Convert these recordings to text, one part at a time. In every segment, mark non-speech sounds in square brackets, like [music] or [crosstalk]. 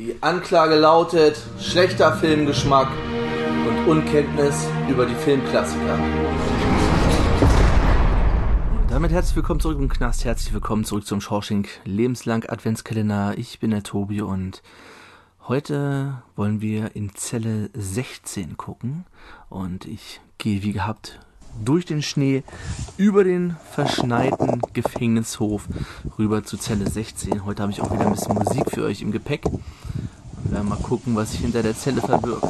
Die Anklage lautet schlechter Filmgeschmack und Unkenntnis über die Filmklassiker. Und damit herzlich willkommen zurück im Knast, herzlich willkommen zurück zum Schorsching Lebenslang Adventskalender. Ich bin der Tobi und heute wollen wir in Zelle 16 gucken und ich gehe wie gehabt durch den Schnee über den verschneiten Gefängnishof rüber zu Zelle 16. Heute habe ich auch wieder ein bisschen Musik für euch im Gepäck. Werden mal gucken, was sich hinter der Zelle verbirgt.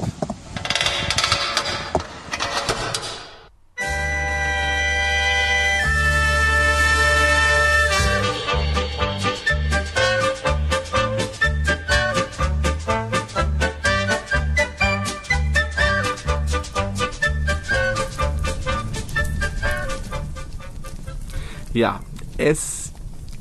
Ja, es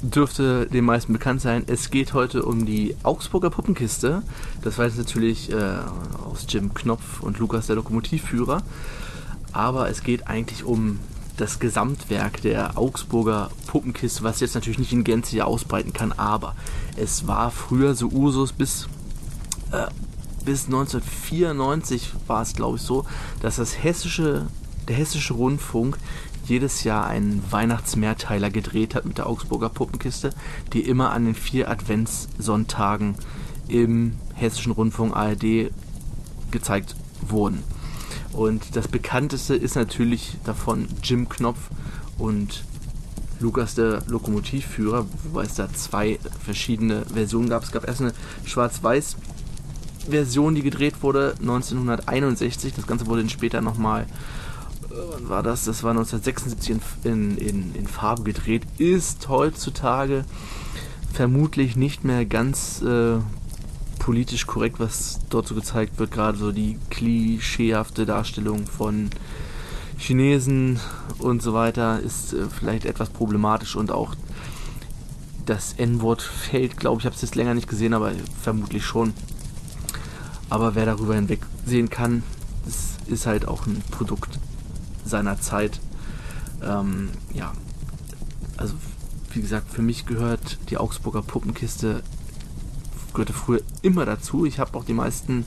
dürfte den meisten bekannt sein. Es geht heute um die Augsburger Puppenkiste. Das weiß natürlich äh, aus Jim Knopf und Lukas der Lokomotivführer. Aber es geht eigentlich um das Gesamtwerk der Augsburger Puppenkiste, was jetzt natürlich nicht in Gänze hier ausbreiten kann, aber es war früher so Usus bis, äh, bis 1994 war es glaube ich so, dass das hessische, der hessische Rundfunk jedes Jahr einen Weihnachtsmehrteiler gedreht hat mit der Augsburger Puppenkiste, die immer an den vier Adventssonntagen im Hessischen Rundfunk ARD gezeigt wurden. Und das bekannteste ist natürlich davon Jim Knopf und Lukas der Lokomotivführer, wobei es da zwei verschiedene Versionen gab. Es gab erst eine Schwarz-Weiß Version, die gedreht wurde 1961. Das Ganze wurde dann später nochmal war das? Das war 1976 in, in, in Farbe gedreht. Ist heutzutage vermutlich nicht mehr ganz äh, politisch korrekt, was dort so gezeigt wird. Gerade so die klischeehafte Darstellung von Chinesen und so weiter ist äh, vielleicht etwas problematisch und auch das N-Wort fällt, glaube ich, habe es jetzt länger nicht gesehen, aber vermutlich schon. Aber wer darüber hinweg sehen kann, es ist halt auch ein Produkt seiner Zeit. Ähm, ja, also wie gesagt, für mich gehört die Augsburger Puppenkiste gehörte früher immer dazu. Ich habe auch die meisten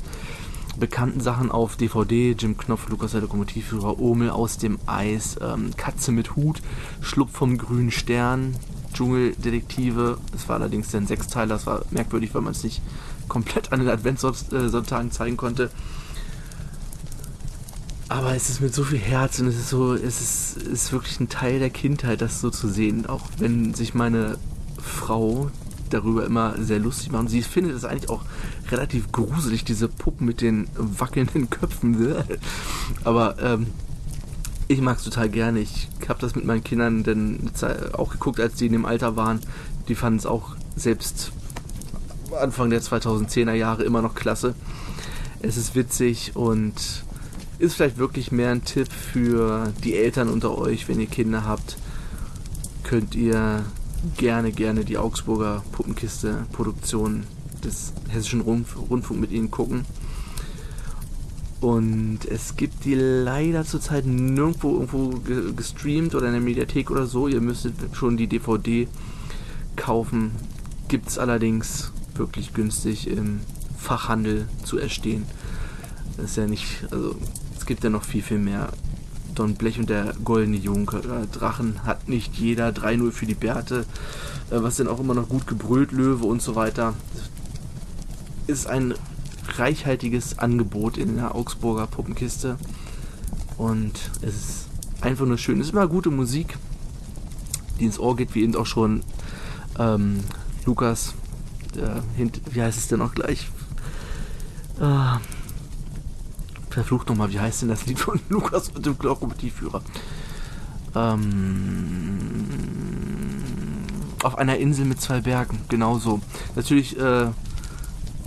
bekannten Sachen auf DVD. Jim Knopf, Lukas der Lokomotivführer, Omel aus dem Eis, ähm, Katze mit Hut, Schlupf vom grünen Stern, Dschungeldetektive. Es war allerdings ein Sechsteiler. Das war merkwürdig, weil man es nicht komplett an den Adventssonntagen zeigen konnte. Aber es ist mit so viel Herz und es ist so, es ist, ist wirklich ein Teil der Kindheit, das so zu sehen. Auch wenn sich meine Frau darüber immer sehr lustig macht. Und sie findet es eigentlich auch relativ gruselig, diese Puppen mit den wackelnden Köpfen. Aber ähm, ich mag es total gerne. Ich habe das mit meinen Kindern dann auch geguckt, als die in dem Alter waren. Die fanden es auch selbst Anfang der 2010er Jahre immer noch klasse. Es ist witzig und ist vielleicht wirklich mehr ein Tipp für die Eltern unter euch, wenn ihr Kinder habt. Könnt ihr gerne, gerne die Augsburger Puppenkiste Produktion des Hessischen Rundf Rundfunk mit ihnen gucken. Und es gibt die leider zurzeit nirgendwo irgendwo gestreamt oder in der Mediathek oder so. Ihr müsstet schon die DVD kaufen. Gibt es allerdings wirklich günstig im Fachhandel zu erstehen. Das ist ja nicht, also es gibt ja noch viel, viel mehr. Don Blech und der goldene Junker. Drachen hat nicht jeder. 3-0 für die Bärte. Äh, was denn auch immer noch gut gebrüllt, Löwe und so weiter. Ist ein reichhaltiges Angebot in der Augsburger Puppenkiste. Und es ist einfach nur schön. Es ist immer gute Musik, die ins Ohr geht, wie eben auch schon ähm, Lukas. Äh, wie heißt es denn auch gleich? Äh, verflucht nochmal, wie heißt denn das Lied von [laughs] Lukas und dem Lokomotivführer? Ähm, auf einer Insel mit zwei Bergen, genauso. Natürlich äh,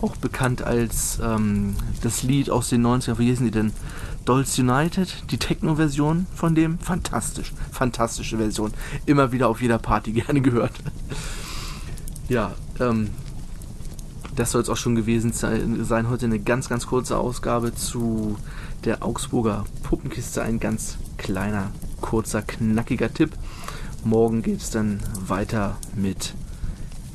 auch bekannt als ähm, das Lied aus den 90ern, wie hießen die denn? Dolls United, die Techno-Version von dem. Fantastisch, fantastische Version. Immer wieder auf jeder Party [laughs] gerne gehört. ja, ähm, das soll es auch schon gewesen sein. Heute eine ganz, ganz kurze Ausgabe zu der Augsburger Puppenkiste. Ein ganz kleiner, kurzer, knackiger Tipp. Morgen geht es dann weiter mit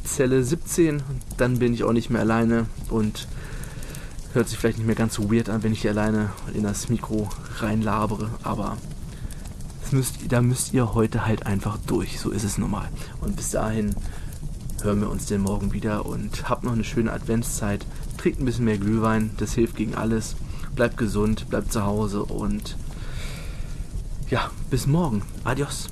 Zelle 17. Dann bin ich auch nicht mehr alleine und hört sich vielleicht nicht mehr ganz so weird an, wenn ich hier alleine in das Mikro reinlabere, aber müsst, da müsst ihr heute halt einfach durch. So ist es normal. Und bis dahin hören wir uns den morgen wieder und habt noch eine schöne Adventszeit. Trinkt ein bisschen mehr Glühwein, das hilft gegen alles. Bleibt gesund, bleibt zu Hause und ja, bis morgen. Adios.